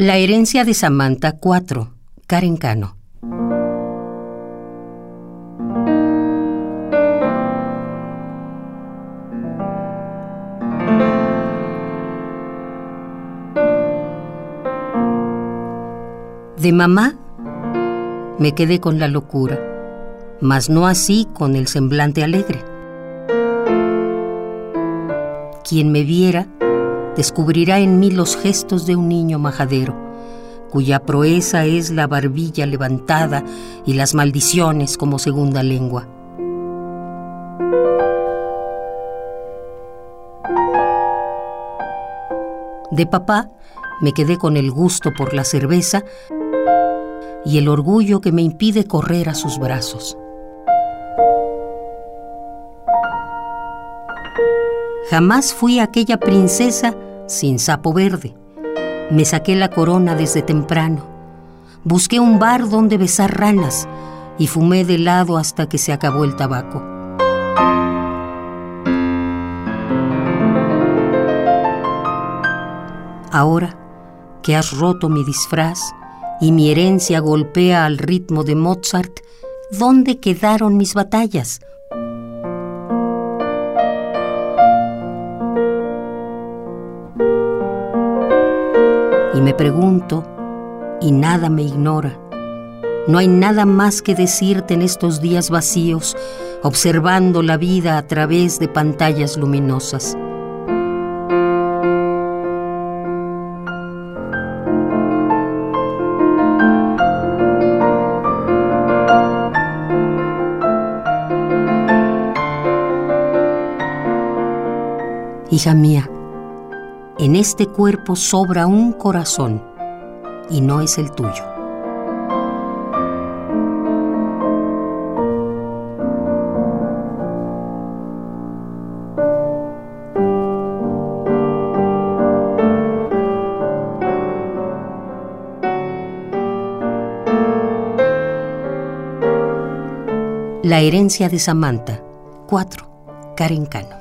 La herencia de Samantha 4, Karen Cano. De mamá me quedé con la locura, mas no así con el semblante alegre. Quien me viera descubrirá en mí los gestos de un niño majadero, cuya proeza es la barbilla levantada y las maldiciones como segunda lengua. De papá me quedé con el gusto por la cerveza y el orgullo que me impide correr a sus brazos. Jamás fui aquella princesa sin sapo verde. Me saqué la corona desde temprano. Busqué un bar donde besar ranas y fumé de lado hasta que se acabó el tabaco. Ahora que has roto mi disfraz, y mi herencia golpea al ritmo de Mozart, ¿dónde quedaron mis batallas? Me pregunto, y nada me ignora. No hay nada más que decirte en estos días vacíos, observando la vida a través de pantallas luminosas. Hija mía, en este cuerpo sobra un corazón y no es el tuyo. La herencia de Samantha. 4. Karen Cano.